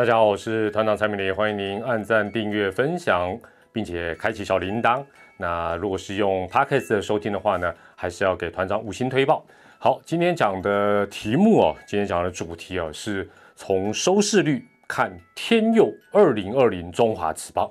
大家好，我是团长蔡明黎，欢迎您按赞、订阅、分享，并且开启小铃铛。那如果是用 Podcast 收听的话呢，还是要给团长五星推报。好，今天讲的题目哦，今天讲的主题哦，是从收视率看天佑二零二零中华职棒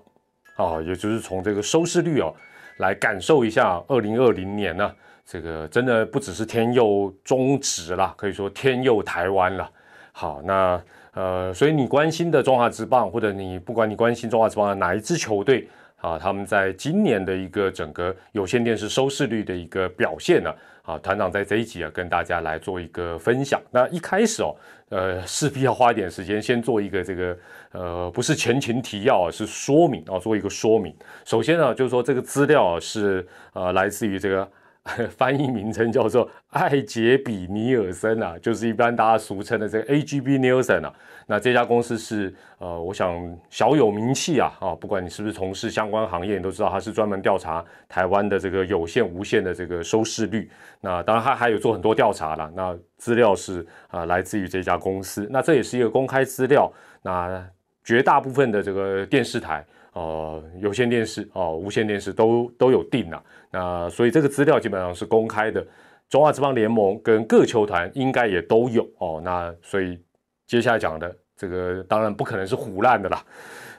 啊，也就是从这个收视率哦来感受一下二零二零年呢，这个真的不只是天佑中职啦，可以说天佑台湾了。好，那。呃，所以你关心的中华职棒，或者你不管你关心中华职棒的哪一支球队啊，他们在今年的一个整个有线电视收视率的一个表现呢？啊，团长在这一集啊，跟大家来做一个分享。那一开始哦，呃，势必要花一点时间，先做一个这个呃，不是前情提要啊，是说明啊，做一个说明。首先呢，就是说这个资料啊是呃，来自于这个。翻译名称叫做艾杰比尼尔森啊，就是一般大家俗称的这个 A G B Nielsen 啊。那这家公司是呃，我想小有名气啊啊，不管你是不是从事相关行业，你都知道它是专门调查台湾的这个有线、无线的这个收视率。那当然它还有做很多调查了。那资料是啊，来自于这家公司。那这也是一个公开资料。那绝大部分的这个电视台。呃，有线电视哦，无线电视都都有定了，那所以这个资料基本上是公开的。中华职棒联盟跟各球团应该也都有哦，那所以接下来讲的这个当然不可能是胡乱的啦。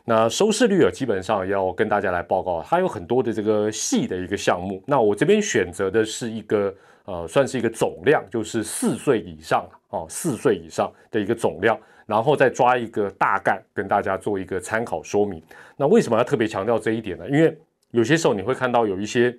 那收视率啊，基本上要跟大家来报告，它有很多的这个细的一个项目。那我这边选择的是一个呃，算是一个总量，就是四岁以上哦，四岁以上的一个总量。然后再抓一个大概，跟大家做一个参考说明。那为什么要特别强调这一点呢？因为有些时候你会看到有一些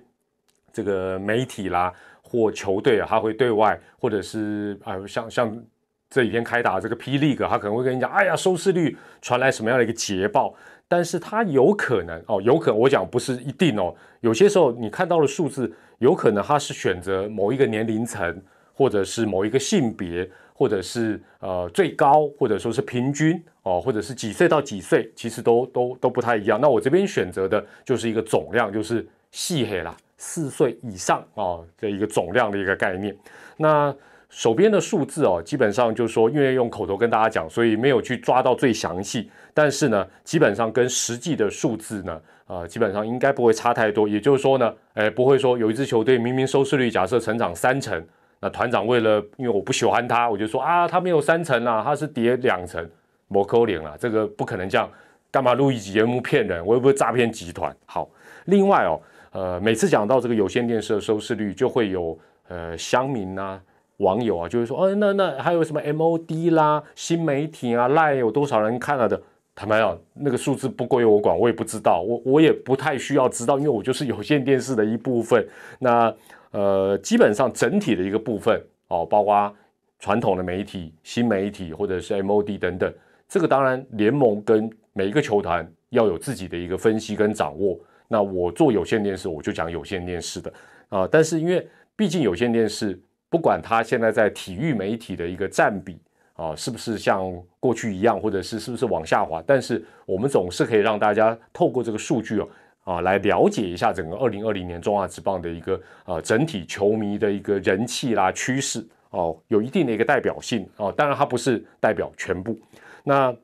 这个媒体啦或球队啊，他会对外或者是啊，像像这几天开打这个霹雳哥，他可能会跟你讲，哎呀，收视率传来什么样的一个捷报？但是他有可能哦，有可能我讲不是一定哦。有些时候你看到的数字，有可能他是选择某一个年龄层，或者是某一个性别。或者是呃最高，或者说是平均哦，或者是几岁到几岁，其实都都都不太一样。那我这边选择的就是一个总量，就是细黑啦，四岁以上哦的一个总量的一个概念。那手边的数字哦，基本上就是说，因为用口头跟大家讲，所以没有去抓到最详细。但是呢，基本上跟实际的数字呢，呃，基本上应该不会差太多。也就是说呢，哎，不会说有一支球队明明收视率假设成长三成。那团长为了，因为我不喜欢他，我就说啊，他没有三成啊，他是叠两层，摩扣脸啊，这个不可能这样，干嘛录一集节目骗人？我又不是诈骗集团。好，另外哦，呃，每次讲到这个有线电视的收视率，就会有呃乡民啊、网友啊，就会说，哦，那那还有什么 MOD 啦、新媒体啊、赖有多少人看了的？坦白讲，那个数字不归我管，我也不知道，我我也不太需要知道，因为我就是有线电视的一部分。那呃，基本上整体的一个部分哦，包括传统的媒体、新媒体或者是 MOD 等等，这个当然联盟跟每一个球团要有自己的一个分析跟掌握。那我做有线电视，我就讲有线电视的啊。但是因为毕竟有线电视，不管它现在在体育媒体的一个占比啊，是不是像过去一样，或者是是不是往下滑，但是我们总是可以让大家透过这个数据哦。啊，来了解一下整个二零二零年中华职棒的一个呃整体球迷的一个人气啦趋势哦，有一定的一个代表性哦。当然它不是代表全部。那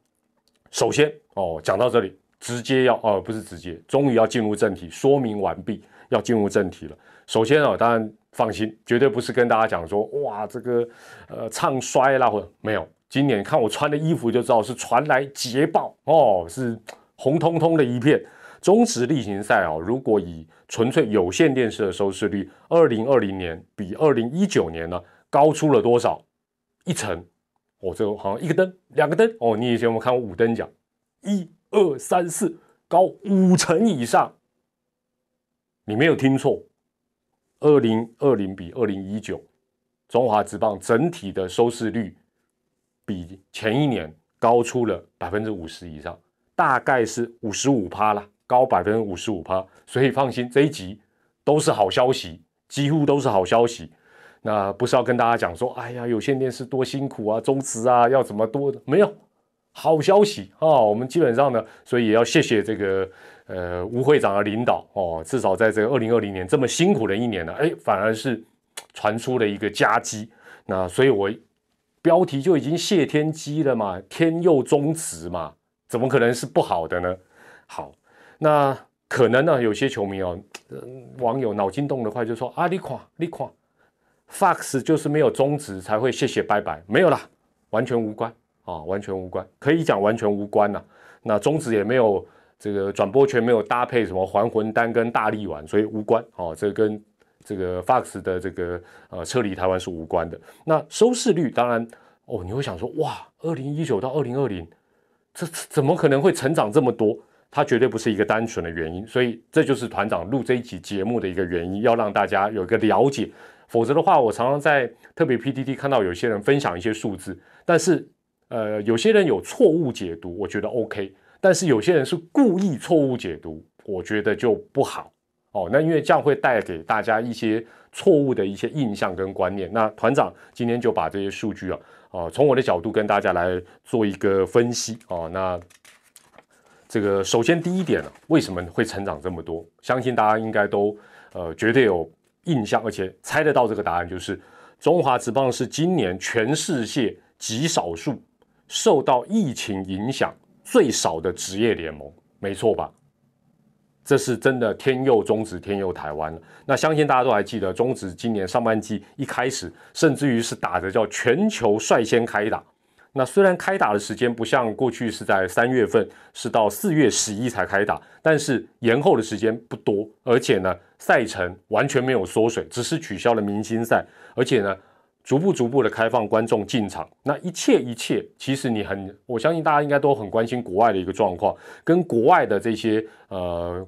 首先哦，讲到这里，直接要哦不是直接，终于要进入正题，说明完毕，要进入正题了。首先哦，当然放心，绝对不是跟大家讲说哇这个呃唱衰啦或者没有。今年看我穿的衣服就知道是传来捷报哦，是红彤彤的一片。中职例行赛啊，如果以纯粹有线电视的收视率，二零二零年比二零一九年呢高出了多少？一层？哦，这个好像一个灯，两个灯哦。你以前有没有看过五灯奖？一二三四，高五成以上。你没有听错，二零二零比二零一九，中华职棒整体的收视率比前一年高出了百分之五十以上，大概是五十五趴了。高百分之五十五趴，所以放心，这一集都是好消息，几乎都是好消息。那不是要跟大家讲说，哎呀，有线电视多辛苦啊，中职啊要怎么多的？没有好消息啊。我们基本上呢，所以也要谢谢这个呃吴会长的领导哦，至少在这个二零二零年这么辛苦的一年呢，哎，反而是传出了一个佳绩。那所以我标题就已经谢天机了嘛，天佑宗旨嘛，怎么可能是不好的呢？好，那可能呢，有些球迷哦，网友脑筋动得快，就说啊，你看，你看，Fox 就是没有宗旨才会谢谢拜拜，没有啦，完全无关啊，完全无关，可以讲完全无关呐。那宗旨也没有这个转播权，没有搭配什么还魂丹跟大力丸，所以无关哦，这跟。这个 Fox 的这个呃撤离台湾是无关的。那收视率当然哦，你会想说哇，二零一九到二零二零，这怎么可能会成长这么多？它绝对不是一个单纯的原因。所以这就是团长录这一期节目的一个原因，要让大家有一个了解。否则的话，我常常在特别 P D D 看到有些人分享一些数字，但是呃，有些人有错误解读，我觉得 OK，但是有些人是故意错误解读，我觉得就不好。哦，那因为这样会带给大家一些错误的一些印象跟观念。那团长今天就把这些数据啊，哦，从我的角度跟大家来做一个分析。哦，那这个首先第一点呢，为什么会成长这么多？相信大家应该都呃绝对有印象，而且猜得到这个答案，就是中华职棒是今年全世界极少数受到疫情影响最少的职业联盟，没错吧？这是真的天佑中职，天佑台湾了。那相信大家都还记得，中职今年上半季一开始，甚至于是打着叫全球率先开打。那虽然开打的时间不像过去是在三月份，是到四月十一才开打，但是延后的时间不多，而且呢，赛程完全没有缩水，只是取消了明星赛，而且呢。逐步逐步的开放观众进场，那一切一切，其实你很，我相信大家应该都很关心国外的一个状况，跟国外的这些呃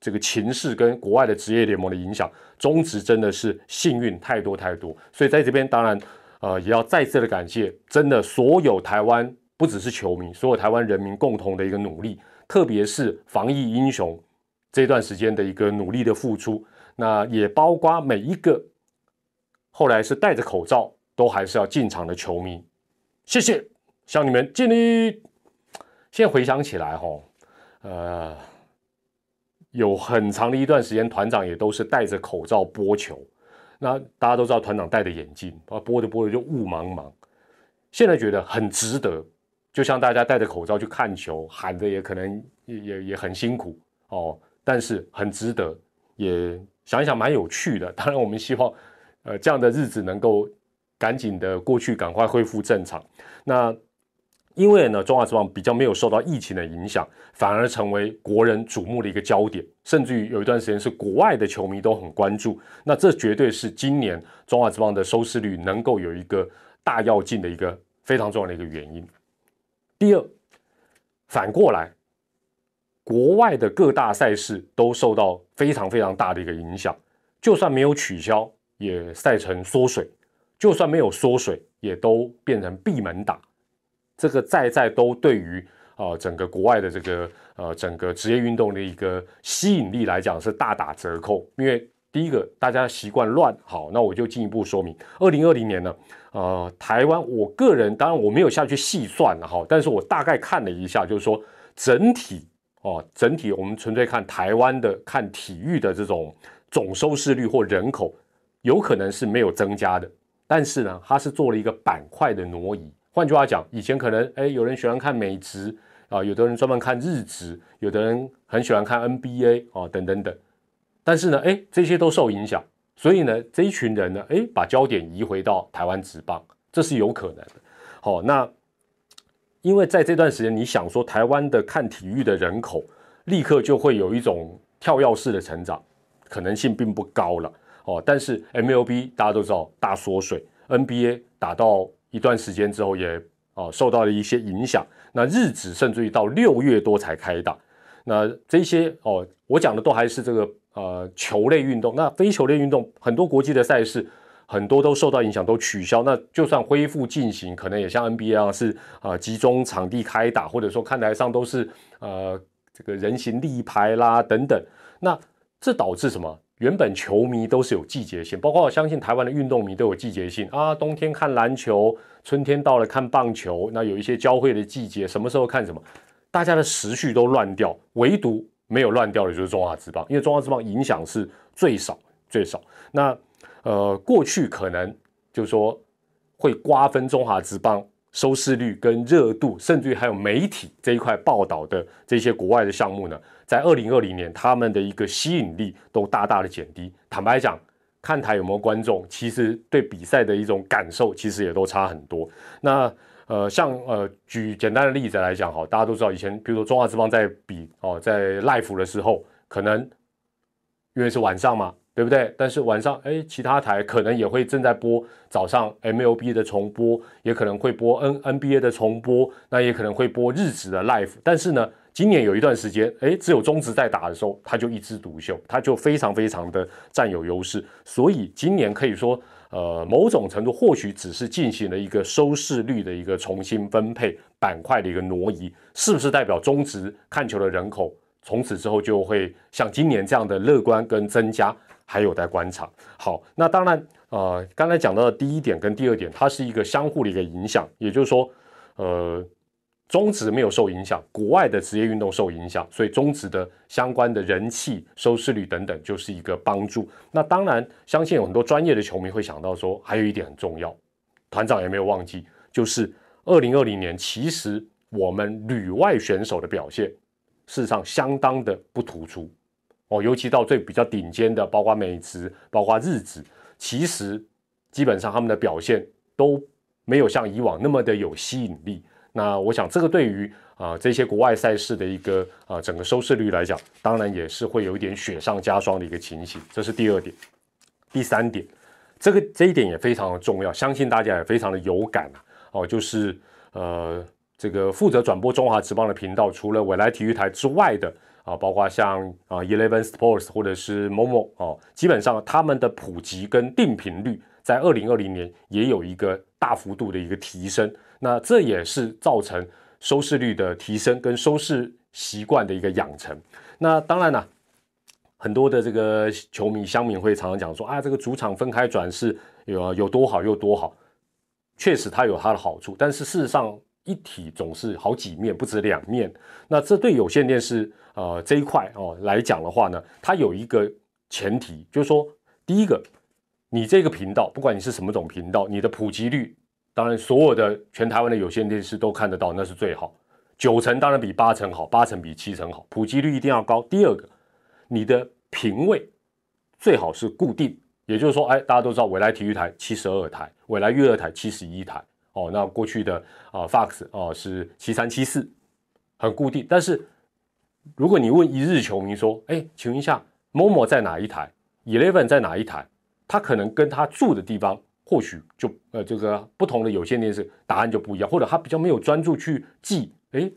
这个情势跟国外的职业联盟的影响，中职真的是幸运太多太多，所以在这边当然呃也要再次的感谢，真的所有台湾不只是球迷，所有台湾人民共同的一个努力，特别是防疫英雄这段时间的一个努力的付出，那也包括每一个。后来是戴着口罩都还是要进场的球迷，谢谢向你们敬礼。现在回想起来，哈，呃，有很长的一段时间，团长也都是戴着口罩播球。那大家都知道，团长戴着眼镜，啊，播着播着就雾茫茫。现在觉得很值得，就像大家戴着口罩去看球，喊的也可能也也也很辛苦哦，但是很值得，也想一想蛮有趣的。当然，我们希望。呃，这样的日子能够赶紧的过去，赶快恢复正常。那因为呢，中华之棒比较没有受到疫情的影响，反而成为国人瞩目的一个焦点，甚至于有一段时间是国外的球迷都很关注。那这绝对是今年中华之棒的收视率能够有一个大跃进的一个非常重要的一个原因。第二，反过来，国外的各大赛事都受到非常非常大的一个影响，就算没有取消。也赛程缩水，就算没有缩水，也都变成闭门打。这个在在都对于啊整个国外的这个呃整个职业运动的一个吸引力来讲是大打折扣。因为第一个大家习惯乱，好，那我就进一步说明，二零二零年呢，呃，台湾我个人当然我没有下去细算了哈，但是我大概看了一下，就是说整体哦，整体我们纯粹看台湾的看体育的这种总收视率或人口。有可能是没有增加的，但是呢，它是做了一个板块的挪移。换句话讲，以前可能哎，有人喜欢看美职啊，有的人专门看日职，有的人很喜欢看 NBA 啊，等等等。但是呢，哎，这些都受影响，所以呢，这一群人呢，哎，把焦点移回到台湾职棒，这是有可能的。好，那因为在这段时间，你想说台湾的看体育的人口立刻就会有一种跳跃式的成长，可能性并不高了。哦，但是 MLB 大家都知道大缩水，NBA 打到一段时间之后也哦受到了一些影响。那日子甚至于到六月多才开打。那这些哦，我讲的都还是这个呃球类运动。那非球类运动很多国际的赛事很多都受到影响，都取消。那就算恢复进行，可能也像 NBA 啊是啊集中场地开打，或者说看台上都是呃这个人形立牌啦等等。那这导致什么？原本球迷都是有季节性，包括我相信台湾的运动迷都有季节性啊。冬天看篮球，春天到了看棒球，那有一些交汇的季节，什么时候看什么，大家的时序都乱掉，唯独没有乱掉的就是中华之棒，因为中华之棒影响是最少最少。那呃，过去可能就是说会瓜分中华职棒收视率跟热度，甚至于还有媒体这一块报道的这些国外的项目呢，在二零二零年他们的一个吸引力都大大的减低。坦白讲，看台有没有观众，其实对比赛的一种感受其实也都差很多。那呃，像呃，举简单的例子来讲哈，大家都知道以前，比如说中华之邦在比哦，在 live 的时候，可能因为是晚上嘛，对不对？但是晚上哎，其他台可能也会正在播早上 MLB 的重播，也可能会播 N NBA 的重播，那也可能会播日职的 live。但是呢，今年有一段时间，哎，只有中职在打的时候，他就一枝独秀，他就非常非常的占有优势。所以今年可以说。呃，某种程度或许只是进行了一个收视率的一个重新分配板块的一个挪移，是不是代表中职看球的人口从此之后就会像今年这样的乐观跟增加，还有待观察。好，那当然，呃，刚才讲到的第一点跟第二点，它是一个相互的一个影响，也就是说，呃。中职没有受影响，国外的职业运动受影响，所以中职的相关的人气、收视率等等就是一个帮助。那当然，相信有很多专业的球迷会想到说，还有一点很重要，团长也没有忘记，就是二零二零年，其实我们旅外选手的表现事实上相当的不突出哦，尤其到最比较顶尖的，包括美职、包括日职，其实基本上他们的表现都没有像以往那么的有吸引力。那我想，这个对于啊这些国外赛事的一个啊整个收视率来讲，当然也是会有一点雪上加霜的一个情形。这是第二点，第三点，这个这一点也非常的重要，相信大家也非常的有感啊。哦，就是呃这个负责转播中华职棒的频道，除了未来体育台之外的啊，包括像啊 Eleven Sports 或者是 Momo 哦，基本上他们的普及跟定频率，在二零二零年也有一个大幅度的一个提升。那这也是造成收视率的提升跟收视习惯的一个养成。那当然了，很多的这个球迷乡民会常常讲说啊，这个主场分开转是有有多好又多好，确实它有它的好处。但是事实上，一体总是好几面，不止两面。那这对有线电视呃这一块哦来讲的话呢，它有一个前提，就是说，第一个，你这个频道，不管你是什么种频道，你的普及率。当然，所有的全台湾的有线电视都看得到，那是最好。九成当然比八成好，八成比七成好，普及率一定要高。第二个，你的频位最好是固定，也就是说，哎，大家都知道，未来体育台七十二台，未来娱乐台七十一台，哦，那过去的啊，Fox 哦是七三七四，很固定。但是如果你问一日球迷说，哎，请问一下，Momo 在哪一台？Eleven 在哪一台？他可能跟他住的地方。或许就呃这个不同的有线电视答案就不一样，或者他比较没有专注去记，哎，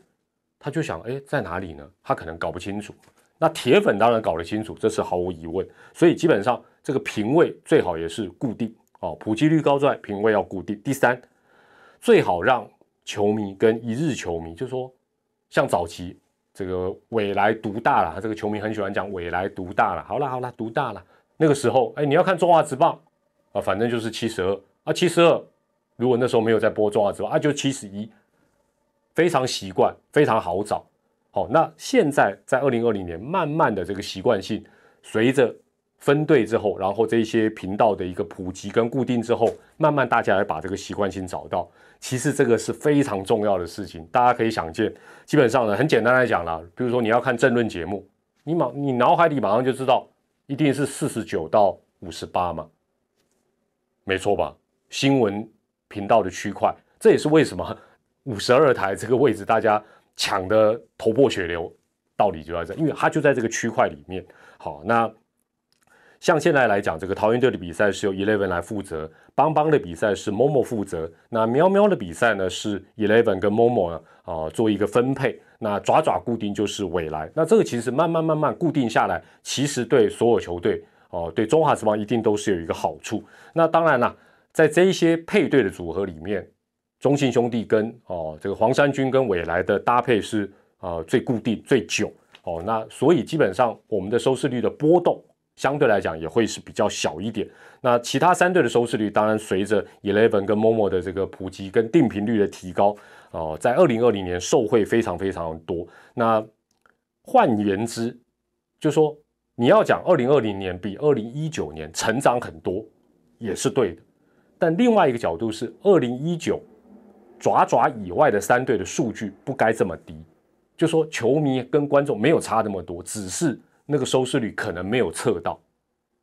他就想哎在哪里呢？他可能搞不清楚。那铁粉当然搞得清楚，这是毫无疑问。所以基本上这个频位最好也是固定哦，普及率高之外，频位要固定。第三，最好让球迷跟一日球迷，就说像早期这个未来独大了，这个球迷很喜欢讲未来独大了。好了好了，独大了。那个时候哎，你要看中华职棒。啊，反正就是七十二啊，七十二。如果那时候没有在播中华之后啊，就七十一，非常习惯，非常好找。好，那现在在二零二零年，慢慢的这个习惯性，随着分队之后，然后这些频道的一个普及跟固定之后，慢慢大家来把这个习惯性找到。其实这个是非常重要的事情，大家可以想见。基本上呢，很简单来讲啦，比如说你要看政论节目，你马你脑海里马上就知道，一定是四十九到五十八嘛。没错吧？新闻频道的区块，这也是为什么五十二台这个位置大家抢的头破血流，道理就在这，因为它就在这个区块里面。好，那像现在来讲，这个桃园队的比赛是由 Eleven 来负责，邦邦的比赛是 Momo 负责，那喵喵的比赛呢是 Eleven 跟 Momo 呢啊做一个分配，那爪爪固定就是未来，那这个其实慢慢慢慢固定下来，其实对所有球队。哦，对中华之邦一定都是有一个好处。那当然啦，在这一些配对的组合里面，中信兄弟跟哦这个黄山军跟未来的搭配是啊最固定最久哦。那所以基本上我们的收视率的波动相对来讲也会是比较小一点。那其他三队的收视率当然随着 Eleven 跟 Momo 的这个普及跟定频率的提高哦，在二零二零年受惠非常非常多。那换言之，就说。你要讲二零二零年比二零一九年成长很多，也是对的。但另外一个角度是，二零一九爪爪以外的三队的数据不该这么低，就说球迷跟观众没有差那么多，只是那个收视率可能没有测到，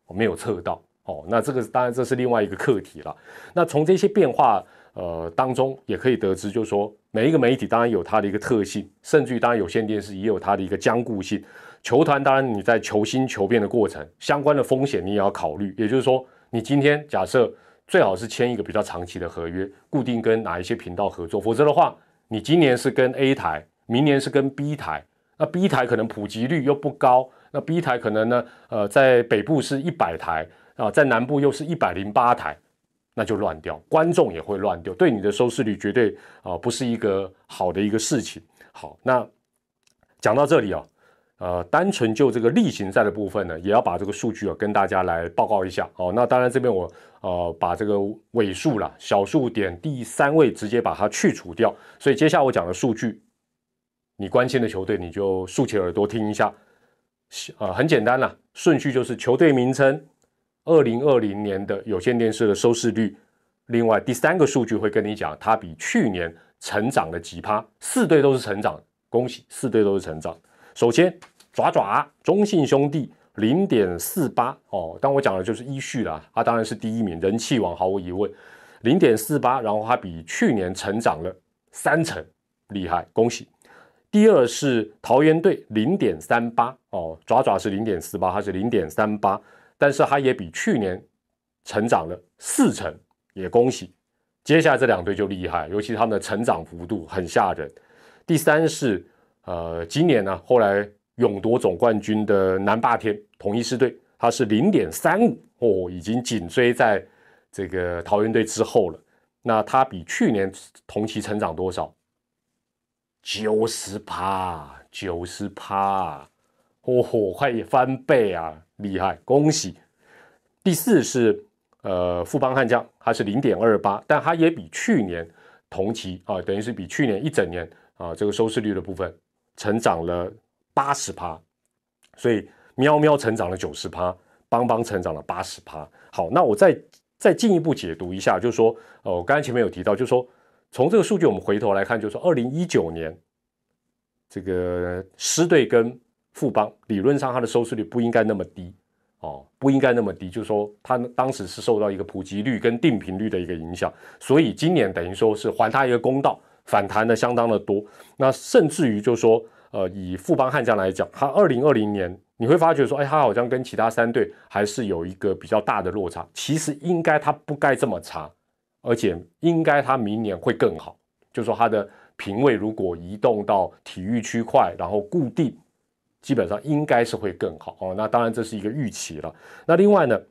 没有测到哦。那这个当然这是另外一个课题了。那从这些变化呃当中也可以得知，就是说每一个媒体当然有它的一个特性，甚至于当然有线电视也有它的一个僵固性。球团当然你在求新求变的过程，相关的风险你也要考虑。也就是说，你今天假设最好是签一个比较长期的合约，固定跟哪一些频道合作，否则的话，你今年是跟 A 台，明年是跟 B 台，那 B 台可能普及率又不高，那 B 台可能呢，呃，在北部是一百台啊，在南部又是一百零八台，那就乱掉，观众也会乱掉，对你的收视率绝对啊不是一个好的一个事情。好，那讲到这里啊。呃，单纯就这个例行赛的部分呢，也要把这个数据啊跟大家来报告一下哦。那当然这边我呃把这个尾数啦，小数点第三位直接把它去除掉。所以接下来我讲的数据，你关心的球队你就竖起耳朵听一下。呃，很简单啦，顺序就是球队名称、二零二零年的有线电视的收视率，另外第三个数据会跟你讲它比去年成长了几趴。四队都是成长，恭喜，四队都是成长。首先。爪爪中信兄弟零点四八哦，当我讲的就是依序啦，他当然是第一名，人气王毫无疑问，零点四八，然后它比去年成长了三成，厉害，恭喜。第二是桃园队零点三八哦，爪爪是零点四八，它是零点三八，但是它也比去年成长了四成，也恭喜。接下来这两队就厉害，尤其他们的成长幅度很吓人。第三是呃，今年呢，后来。勇夺总冠军的南霸天统一狮队，它是零点三五哦，已经紧追在这个桃园队之后了。那它比去年同期成长多少？九十趴，九十趴，哦吼，快翻倍啊，厉害，恭喜！第四是呃富邦悍将，它是零点二八，但它也比去年同期啊，等于是比去年一整年啊这个收视率的部分成长了。八十趴，所以喵喵成长了九十趴，邦邦成长了八十趴。好，那我再再进一步解读一下，就是说，呃，我刚才前面有提到，就是说，从这个数据我们回头来看，就是说，二零一九年这个狮队跟富邦理论上它的收视率不应该那么低哦，不应该那么低，就是说，它当时是受到一个普及率跟定频率的一个影响，所以今年等于说是还他一个公道，反弹的相当的多，那甚至于就是说。呃，以富邦悍将来讲，他二零二零年你会发觉说，哎，他好像跟其他三队还是有一个比较大的落差。其实应该它不该这么差，而且应该他明年会更好。就说他的品位如果移动到体育区块，然后固定，基本上应该是会更好哦。那当然这是一个预期了。那另外呢，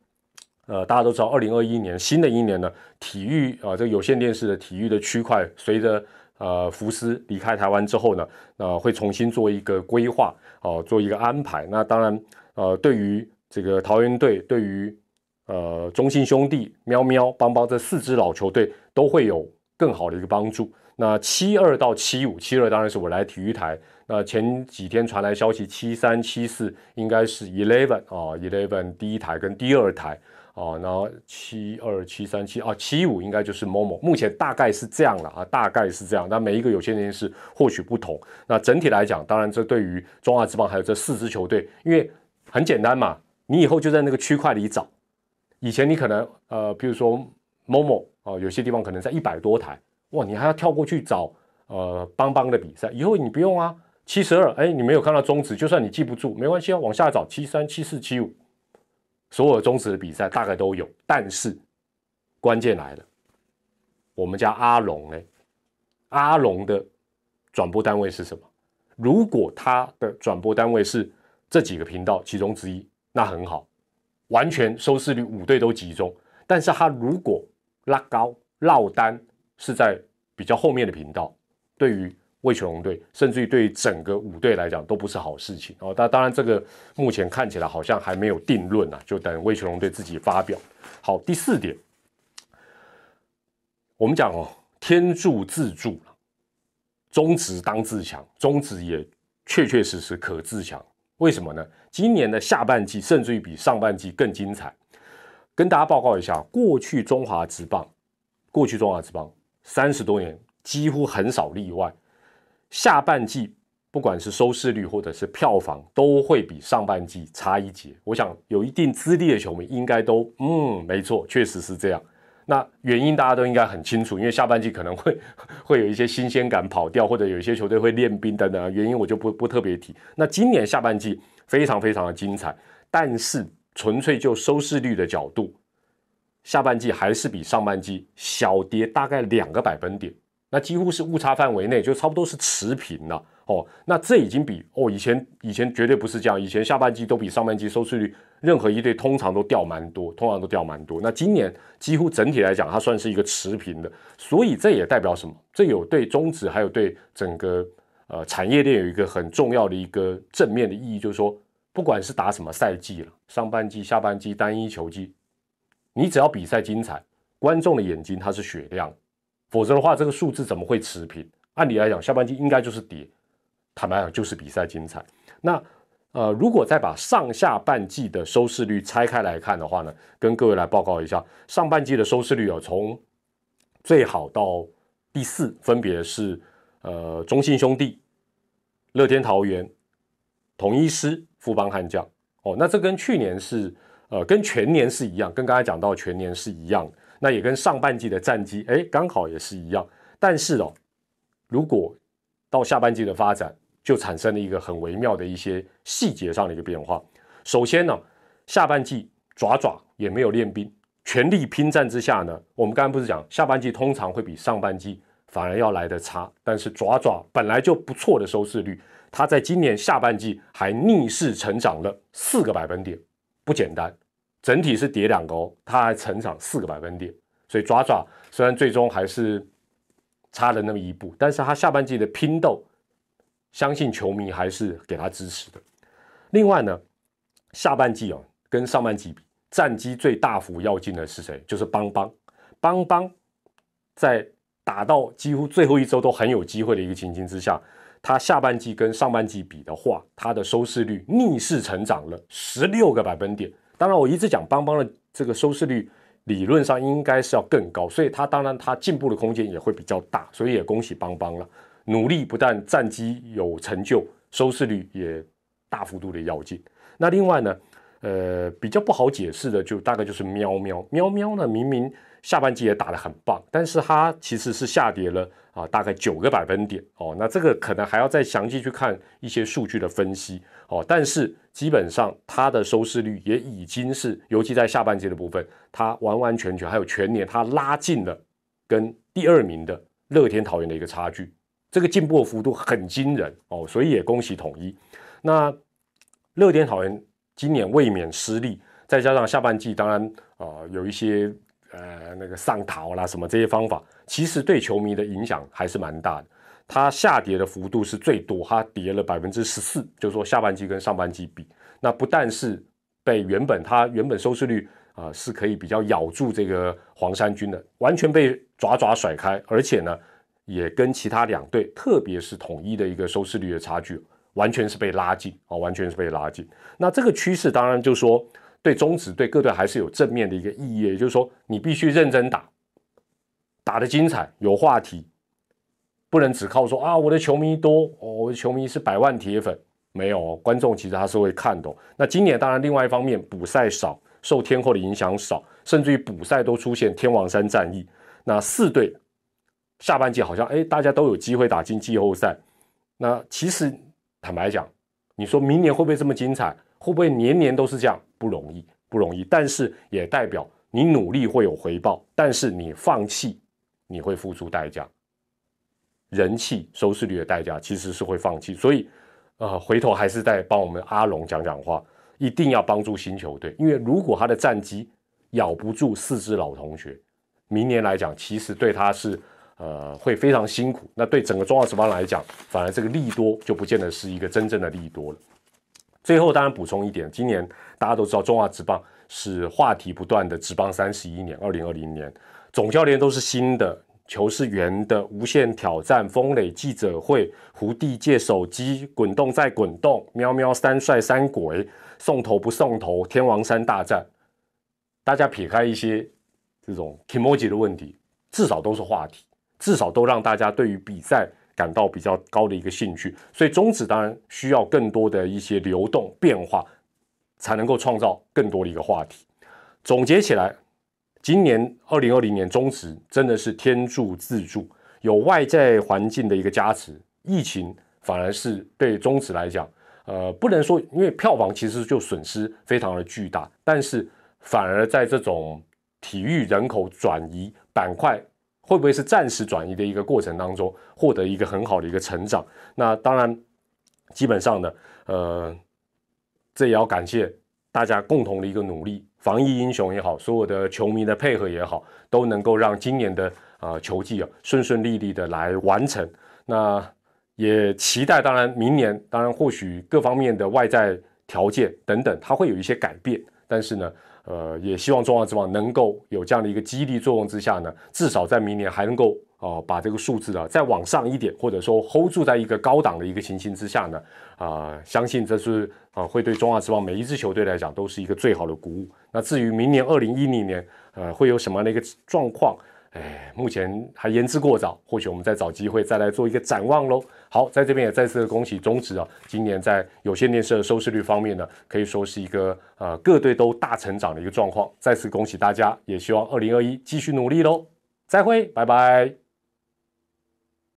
呃，大家都知道，二零二一年新的一年呢，体育啊，这个有线电视的体育的区块随着。呃，福斯离开台湾之后呢，呃，会重新做一个规划，哦，做一个安排。那当然，呃，对于这个桃园队，对于呃中信兄弟、喵喵、邦邦这四支老球队，都会有更好的一个帮助。那七二到七五，七二当然是我来体育台。那前几天传来消息，七三、七四应该是 eleven 啊，eleven 第一台跟第二台。啊，然后七二七三七啊，七五应该就是某某，目前大概是这样了啊，大概是这样。那每一个有线电视或许不同。那整体来讲，当然这对于中华之棒还有这四支球队，因为很简单嘛，你以后就在那个区块里找。以前你可能呃，比如说某某哦，有些地方可能在一百多台，哇，你还要跳过去找呃邦邦的比赛。以后你不用啊，七十二，哎，你没有看到中指，就算你记不住，没关系啊，往下找七三七四七五。所有中指的比赛大概都有，但是关键来了，我们家阿龙呢？阿龙的转播单位是什么？如果他的转播单位是这几个频道其中之一，那很好，完全收视率五队都集中。但是他如果拉高落单是在比较后面的频道，对于。魏全龙队，甚至于对于整个五队来讲都不是好事情哦。但当然，这个目前看起来好像还没有定论啊，就等魏全龙队自己发表。好，第四点，我们讲哦，天助自助中职当自强，中职也确确实实可自强。为什么呢？今年的下半季甚至于比上半季更精彩。跟大家报告一下，过去中华职棒，过去中华职棒三十多年几乎很少例外，下半季不管是收视率或者是票房，都会比上半季差一截。我想有一定资历的球迷应该都嗯，没错，确实是这样。那原因大家都应该很清楚，因为下半季可能会 会有一些新鲜感跑掉，或者有一些球队会练兵等等，原因我就不不特别提。那今年下半季非常非常的精彩，但是纯粹就收视率的角度，下半季还是比上半季小跌大概两个百分点，那几乎是误差范围内，就差不多是持平了。哦，那这已经比哦以前以前绝对不是这样，以前下半季都比上半季收视率任何一队通常都掉蛮多，通常都掉蛮多。那今年几乎整体来讲，它算是一个持平的，所以这也代表什么？这有对中职还有对整个呃产业链有一个很重要的一个正面的意义，就是说，不管是打什么赛季了，上半季、下半季、单一球季，你只要比赛精彩，观众的眼睛它是雪亮，否则的话，这个数字怎么会持平？按理来讲，下半季应该就是跌。坦白讲，就是比赛精彩。那呃，如果再把上下半季的收视率拆开来看的话呢，跟各位来报告一下，上半季的收视率有从最好到第四，分别是呃中信兄弟、乐天桃园、统一师、富邦悍将。哦，那这跟去年是呃跟全年是一样，跟刚才讲到全年是一样。那也跟上半季的战绩，哎，刚好也是一样。但是哦，如果到下半季的发展，就产生了一个很微妙的一些细节上的一个变化。首先呢，下半季爪爪也没有练兵，全力拼战之下呢，我们刚刚不是讲下半季通常会比上半季反而要来的差，但是爪爪本来就不错的收视率，它在今年下半季还逆势成长了四个百分点，不简单。整体是跌两个哦，它还成长四个百分点，所以爪爪虽然最终还是差了那么一步，但是它下半季的拼斗。相信球迷还是给他支持的。另外呢，下半季哦，跟上半季比，战绩最大幅要进的是谁？就是邦邦。邦邦在打到几乎最后一周都很有机会的一个情形之下，他下半季跟上半季比的话，他的收视率逆势成长了十六个百分点。当然，我一直讲邦邦的这个收视率理论上应该是要更高，所以他当然他进步的空间也会比较大，所以也恭喜邦邦了。努力不但战绩有成就，收视率也大幅度的要进。那另外呢，呃，比较不好解释的就大概就是喵喵喵喵呢，明明下半季也打得很棒，但是它其实是下跌了啊，大概九个百分点哦。那这个可能还要再详细去看一些数据的分析哦。但是基本上它的收视率也已经是，尤其在下半季的部分，它完完全全还有全年它拉近了跟第二名的乐天桃园的一个差距。这个进步幅度很惊人哦，所以也恭喜统一。那乐天桃园今年卫冕失利，再加上下半季当然啊有一些呃那个上逃啦什么这些方法，其实对球迷的影响还是蛮大的。它下跌的幅度是最多，它跌了百分之十四，就是说下半季跟上半季比，那不但是被原本它原本收视率啊是可以比较咬住这个黄山军的，完全被爪爪甩开，而且呢。也跟其他两队，特别是统一的一个收视率的差距，完全是被拉近啊，完全是被拉近。那这个趋势当然就说对中职对各队还是有正面的一个意义，也就是说你必须认真打，打得精彩有话题，不能只靠说啊我的球迷多哦，我的球迷是百万铁粉，没有观众其实他是会看的。那今年当然另外一方面补赛少，受天后的影响少，甚至于补赛都出现天王山战役，那四队。下半季好像哎，大家都有机会打进季后赛。那其实坦白讲，你说明年会不会这么精彩？会不会年年都是这样？不容易，不容易。但是也代表你努力会有回报，但是你放弃，你会付出代价。人气、收视率的代价其实是会放弃。所以，呃，回头还是在帮我们阿龙讲讲话，一定要帮助新球队，因为如果他的战绩咬不住四支老同学，明年来讲，其实对他是。呃，会非常辛苦。那对整个中华职棒来讲，反而这个利多就不见得是一个真正的利多了。最后，当然补充一点，今年大家都知道中华职棒是话题不断的职棒三十一年，二零二零年总教练都是新的，球是圆的，无限挑战，风磊记者会，胡弟借手机滚动再滚动，喵喵三帅三鬼送头不送头，天王山大战。大家撇开一些这种 emoji 的问题，至少都是话题，至少都让大家对于比赛感到比较高的一个兴趣。所以中职当然需要更多的一些流动变化，才能够创造更多的一个话题。总结起来，今年二零二零年中职真的是天助自助，有外在环境的一个加持，疫情反而是对中职来讲。呃，不能说，因为票房其实就损失非常的巨大，但是反而在这种体育人口转移板块，会不会是暂时转移的一个过程当中，获得一个很好的一个成长？那当然，基本上呢，呃，这也要感谢大家共同的一个努力，防疫英雄也好，所有的球迷的配合也好，都能够让今年的呃球季啊顺顺利利的来完成。那。也期待，当然明年，当然或许各方面的外在条件等等，它会有一些改变。但是呢，呃，也希望中华之王能够有这样的一个激励作用之下呢，至少在明年还能够啊把这个数字啊再往上一点，或者说 hold 住在一个高档的一个情形之下呢，啊，相信这是啊会对中华之王每一支球队来讲都是一个最好的鼓舞。那至于明年二零一零年，呃，会有什么样的一个状况？哎，目前还言之过早，或许我们再找机会再来做一个展望喽。好，在这边也再次恭喜中职啊，今年在有线电视的收视率方面呢，可以说是一个呃各队都大成长的一个状况。再次恭喜大家，也希望二零二一继续努力喽。再会，拜拜。